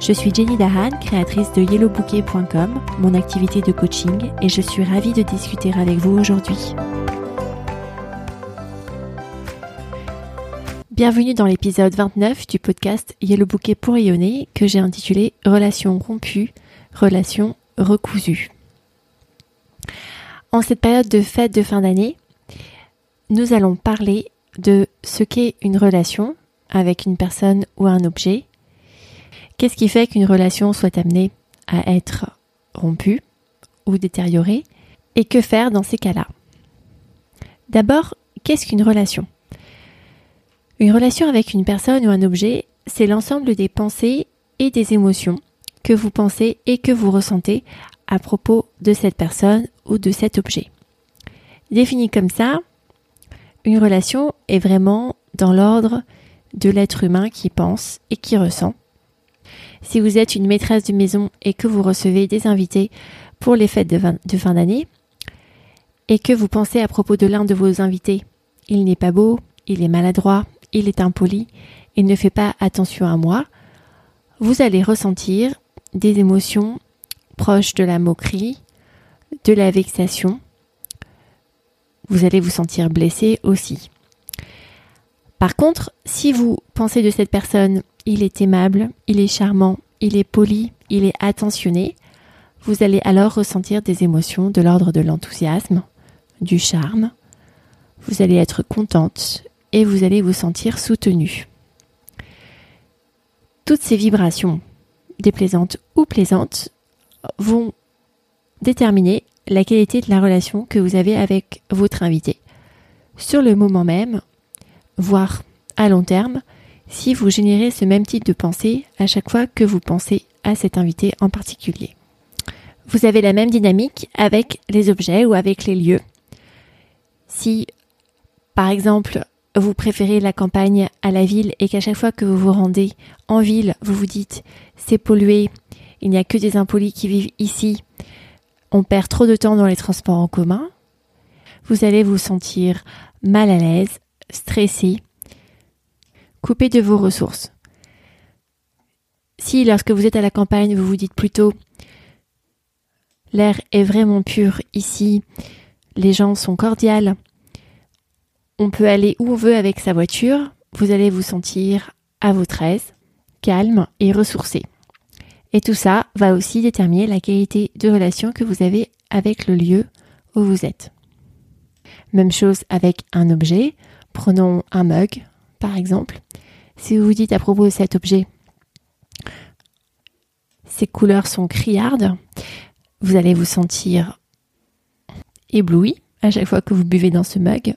Je suis Jenny Dahan, créatrice de yellowbouquet.com, mon activité de coaching, et je suis ravie de discuter avec vous aujourd'hui. Bienvenue dans l'épisode 29 du podcast Yellow Bouquet pour rayonner que j'ai intitulé Relations rompues, relations recousues. En cette période de fête de fin d'année, nous allons parler de ce qu'est une relation avec une personne ou un objet. Qu'est-ce qui fait qu'une relation soit amenée à être rompue ou détériorée et que faire dans ces cas-là? D'abord, qu'est-ce qu'une relation? Une relation avec une personne ou un objet, c'est l'ensemble des pensées et des émotions que vous pensez et que vous ressentez à propos de cette personne ou de cet objet. Défini comme ça, une relation est vraiment dans l'ordre de l'être humain qui pense et qui ressent. Si vous êtes une maîtresse de maison et que vous recevez des invités pour les fêtes de, fin d'année, et que vous pensez à propos de l'un de vos invités, il n'est pas beau, il est maladroit, il est impoli, il ne fait pas attention à moi, vous allez ressentir des émotions proches de la moquerie, de la vexation, vous allez vous sentir blessé aussi. Par contre, si vous pensez de cette personne, il est aimable, il est charmant, il est poli, il est attentionné, vous allez alors ressentir des émotions de l'ordre de l'enthousiasme, du charme, vous allez être contente et vous allez vous sentir soutenue. Toutes ces vibrations, déplaisantes ou plaisantes, vont déterminer la qualité de la relation que vous avez avec votre invité. Sur le moment même, voire à long terme, si vous générez ce même type de pensée à chaque fois que vous pensez à cet invité en particulier. Vous avez la même dynamique avec les objets ou avec les lieux. Si, par exemple, vous préférez la campagne à la ville et qu'à chaque fois que vous vous rendez en ville, vous vous dites c'est pollué, il n'y a que des impolis qui vivent ici, on perd trop de temps dans les transports en commun, vous allez vous sentir mal à l'aise, stressé, coupé de vos ressources. Si lorsque vous êtes à la campagne, vous vous dites plutôt l'air est vraiment pur ici, les gens sont cordiales, on peut aller où on veut avec sa voiture, vous allez vous sentir à votre aise, calme et ressourcé. Et tout ça va aussi déterminer la qualité de relation que vous avez avec le lieu où vous êtes. Même chose avec un objet. Prenons un mug, par exemple. Si vous vous dites à propos de cet objet, ses couleurs sont criardes, vous allez vous sentir ébloui à chaque fois que vous buvez dans ce mug.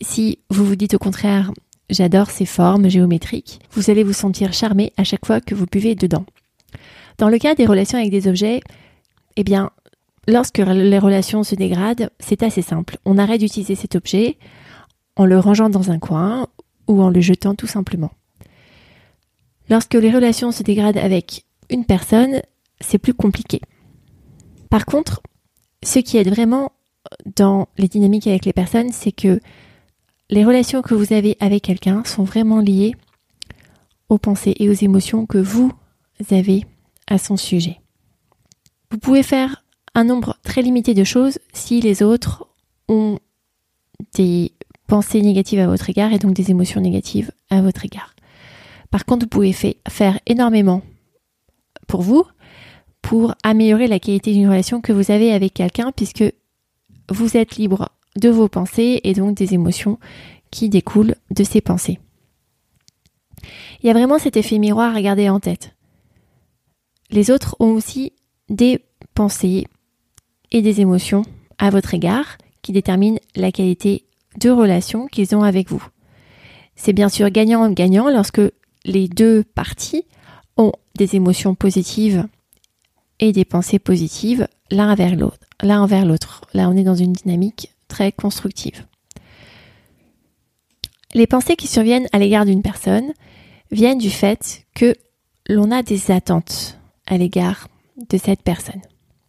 Si vous vous dites au contraire, j'adore ces formes géométriques, vous allez vous sentir charmé à chaque fois que vous buvez dedans. Dans le cas des relations avec des objets, eh bien, lorsque les relations se dégradent, c'est assez simple. On arrête d'utiliser cet objet en le rangeant dans un coin ou en le jetant tout simplement. Lorsque les relations se dégradent avec une personne, c'est plus compliqué. Par contre, ce qui aide vraiment dans les dynamiques avec les personnes, c'est que les relations que vous avez avec quelqu'un sont vraiment liées aux pensées et aux émotions que vous avez à son sujet. Vous pouvez faire un nombre très limité de choses si les autres ont des pensées négatives à votre égard et donc des émotions négatives à votre égard. Par contre, vous pouvez faire énormément pour vous, pour améliorer la qualité d'une relation que vous avez avec quelqu'un, puisque vous êtes libre de vos pensées et donc des émotions qui découlent de ces pensées. Il y a vraiment cet effet miroir à garder en tête. Les autres ont aussi des pensées et des émotions à votre égard qui déterminent la qualité de relation qu'ils ont avec vous. C'est bien sûr gagnant-gagnant lorsque les deux parties ont des émotions positives et des pensées positives l'un envers l'autre. L'un envers l'autre. Là, on est dans une dynamique très constructive. Les pensées qui surviennent à l'égard d'une personne viennent du fait que l'on a des attentes à l'égard de cette personne.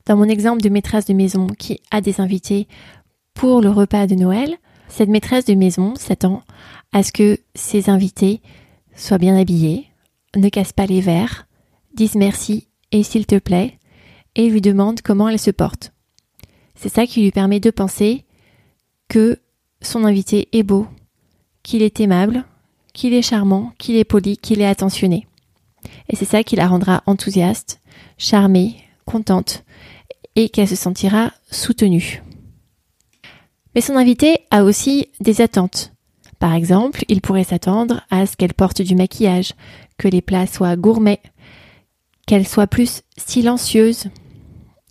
Dans mon exemple de maîtresse de maison qui a des invités pour le repas de Noël, cette maîtresse de maison s'attend à ce que ses invités soient bien habillés, ne cassent pas les verres, disent merci et s'il te plaît, et lui demande comment elle se porte. C'est ça qui lui permet de penser que son invité est beau, qu'il est aimable, qu'il est charmant, qu'il est poli, qu'il est attentionné. Et c'est ça qui la rendra enthousiaste, charmée, contente, et qu'elle se sentira soutenue. Mais son invité a aussi des attentes. Par exemple, il pourrait s'attendre à ce qu'elle porte du maquillage, que les plats soient gourmets, qu'elle soit plus silencieuse,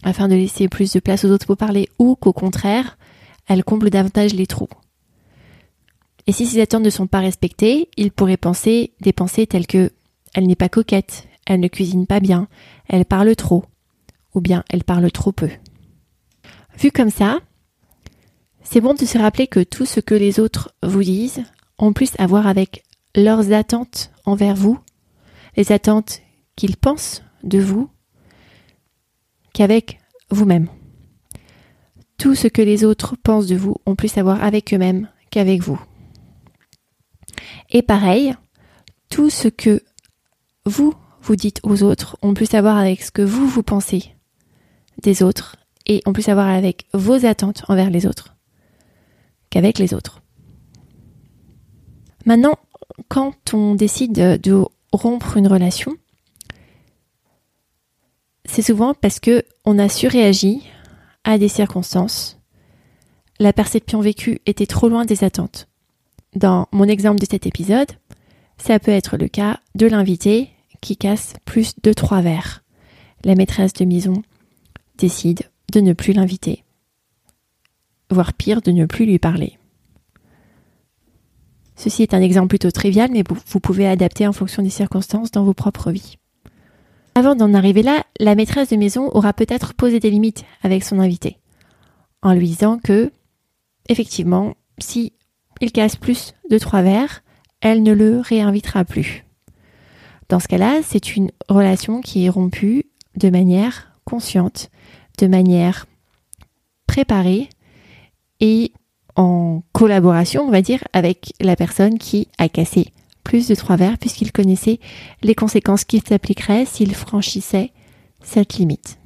afin de laisser plus de place aux autres pour parler, ou qu'au contraire, elle comble davantage les trous. Et si ces attentes ne sont pas respectées, il pourrait penser des pensées telles que elle n'est pas coquette, elle ne cuisine pas bien, elle parle trop, ou bien elle parle trop peu. Vu comme ça, c'est bon de se rappeler que tout ce que les autres vous disent ont plus à voir avec leurs attentes envers vous, les attentes qu'ils pensent de vous, qu'avec vous-même. Tout ce que les autres pensent de vous ont plus à voir avec eux-mêmes qu'avec vous. Et pareil, tout ce que vous vous dites aux autres ont plus à voir avec ce que vous vous pensez des autres et ont plus à voir avec vos attentes envers les autres qu'avec les autres. Maintenant, quand on décide de rompre une relation, c'est souvent parce que on a surréagi à des circonstances. La perception vécue était trop loin des attentes. Dans mon exemple de cet épisode, ça peut être le cas de l'invité qui casse plus de trois verres. La maîtresse de maison décide de ne plus l'inviter, voire pire, de ne plus lui parler. Ceci est un exemple plutôt trivial, mais vous pouvez adapter en fonction des circonstances dans vos propres vies. Avant d'en arriver là, la maîtresse de maison aura peut-être posé des limites avec son invité, en lui disant que, effectivement, si il casse plus de trois verres, elle ne le réinvitera plus. Dans ce cas-là, c'est une relation qui est rompue de manière consciente, de manière préparée en collaboration, on va dire, avec la personne qui a cassé plus de trois verres puisqu'il connaissait les conséquences qui s'appliqueraient s'il franchissait cette limite.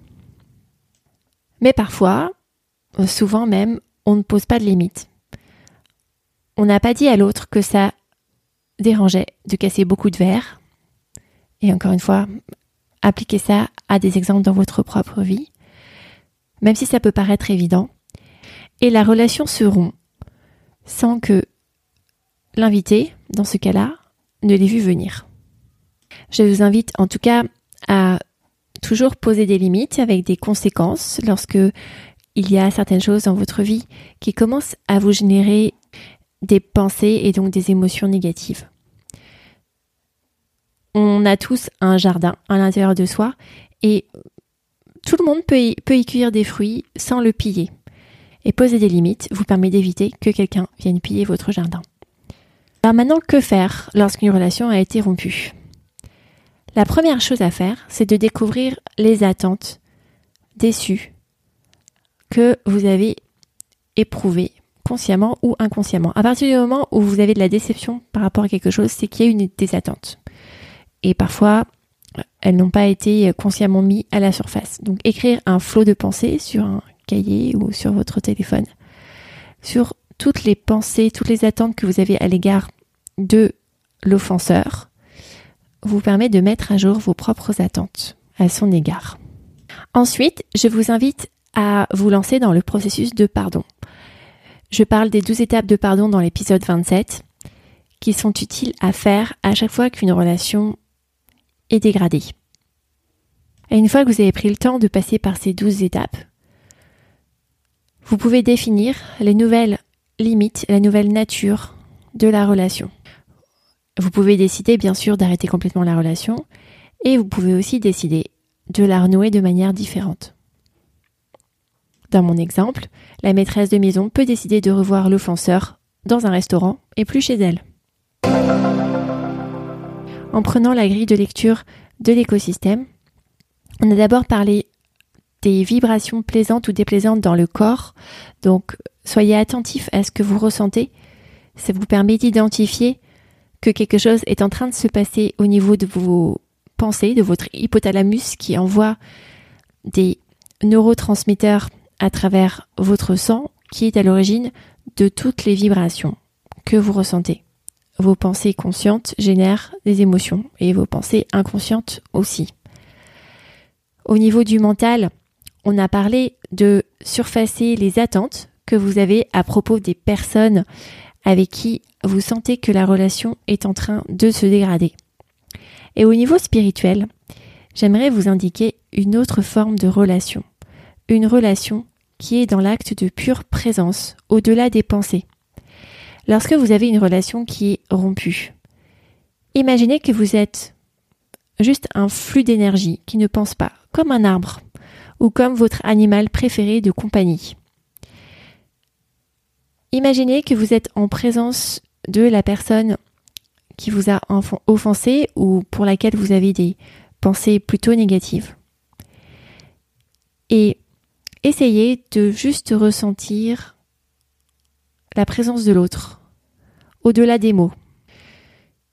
Mais parfois, souvent même, on ne pose pas de limite. On n'a pas dit à l'autre que ça dérangeait de casser beaucoup de verres. Et encore une fois, appliquez ça à des exemples dans votre propre vie, même si ça peut paraître évident. Et la relation se rompt sans que l'invité, dans ce cas-là, ne l'ai vu venir. Je vous invite en tout cas à toujours poser des limites avec des conséquences lorsque il y a certaines choses dans votre vie qui commencent à vous générer des pensées et donc des émotions négatives. On a tous un jardin à l'intérieur de soi et tout le monde peut y, peut y cueillir des fruits sans le piller. Et poser des limites vous permet d'éviter que quelqu'un vienne piller votre jardin. Alors maintenant, que faire lorsqu'une relation a été rompue? La première chose à faire, c'est de découvrir les attentes déçues que vous avez éprouvées consciemment ou inconsciemment. À partir du moment où vous avez de la déception par rapport à quelque chose, c'est qu'il y a une des attentes. Et parfois, elles n'ont pas été consciemment mises à la surface. Donc écrire un flot de pensées sur un cahier ou sur votre téléphone, sur toutes les pensées, toutes les attentes que vous avez à l'égard de l'offenseur vous permet de mettre à jour vos propres attentes à son égard. Ensuite, je vous invite à vous lancer dans le processus de pardon. Je parle des 12 étapes de pardon dans l'épisode 27 qui sont utiles à faire à chaque fois qu'une relation est dégradée. Et une fois que vous avez pris le temps de passer par ces 12 étapes, vous pouvez définir les nouvelles limite la nouvelle nature de la relation. Vous pouvez décider bien sûr d'arrêter complètement la relation et vous pouvez aussi décider de la renouer de manière différente. Dans mon exemple, la maîtresse de maison peut décider de revoir l'offenseur dans un restaurant et plus chez elle. En prenant la grille de lecture de l'écosystème, on a d'abord parlé des vibrations plaisantes ou déplaisantes dans le corps. Donc, soyez attentif à ce que vous ressentez. Ça vous permet d'identifier que quelque chose est en train de se passer au niveau de vos pensées, de votre hypothalamus qui envoie des neurotransmetteurs à travers votre sang qui est à l'origine de toutes les vibrations que vous ressentez. Vos pensées conscientes génèrent des émotions et vos pensées inconscientes aussi. Au niveau du mental, on a parlé de surfacer les attentes que vous avez à propos des personnes avec qui vous sentez que la relation est en train de se dégrader. Et au niveau spirituel, j'aimerais vous indiquer une autre forme de relation. Une relation qui est dans l'acte de pure présence, au-delà des pensées. Lorsque vous avez une relation qui est rompue, imaginez que vous êtes juste un flux d'énergie qui ne pense pas, comme un arbre, ou comme votre animal préféré de compagnie. Imaginez que vous êtes en présence de la personne qui vous a offensé ou pour laquelle vous avez des pensées plutôt négatives. Et essayez de juste ressentir la présence de l'autre, au-delà des mots.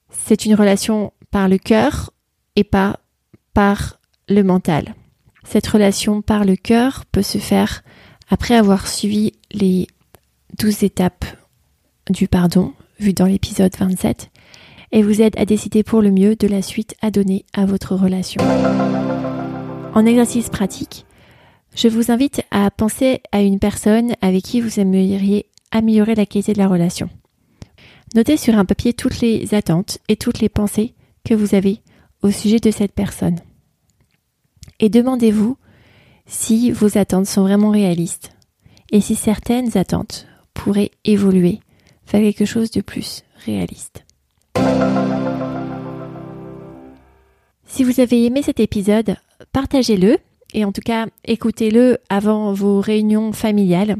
C'est une relation par le cœur et pas par le mental. Cette relation par le cœur peut se faire après avoir suivi les douze étapes du pardon, vues dans l'épisode 27, et vous aide à décider pour le mieux de la suite à donner à votre relation. En exercice pratique, je vous invite à penser à une personne avec qui vous aimeriez améliorer la qualité de la relation. Notez sur un papier toutes les attentes et toutes les pensées que vous avez au sujet de cette personne et demandez-vous si vos attentes sont vraiment réalistes et si certaines attentes pourraient évoluer vers quelque chose de plus réaliste. Si vous avez aimé cet épisode, partagez-le et en tout cas écoutez-le avant vos réunions familiales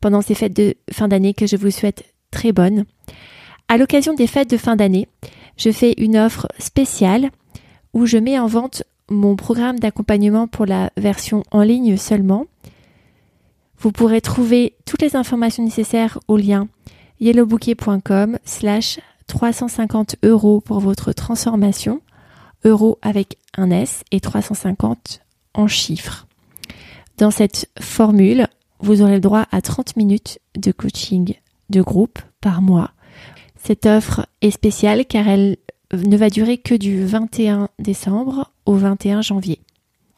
pendant ces fêtes de fin d'année que je vous souhaite très bonnes. À l'occasion des fêtes de fin d'année, je fais une offre spéciale où je mets en vente mon programme d'accompagnement pour la version en ligne seulement. Vous pourrez trouver toutes les informations nécessaires au lien yellowbouquet.com slash 350 euros pour votre transformation, euros avec un S et 350 en chiffres. Dans cette formule, vous aurez le droit à 30 minutes de coaching de groupe par mois. Cette offre est spéciale car elle ne va durer que du 21 décembre au 21 janvier.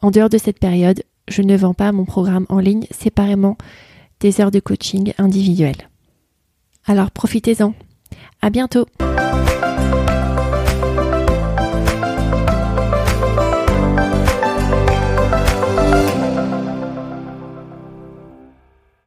En dehors de cette période, je ne vends pas mon programme en ligne séparément des heures de coaching individuelles. Alors profitez-en. À bientôt!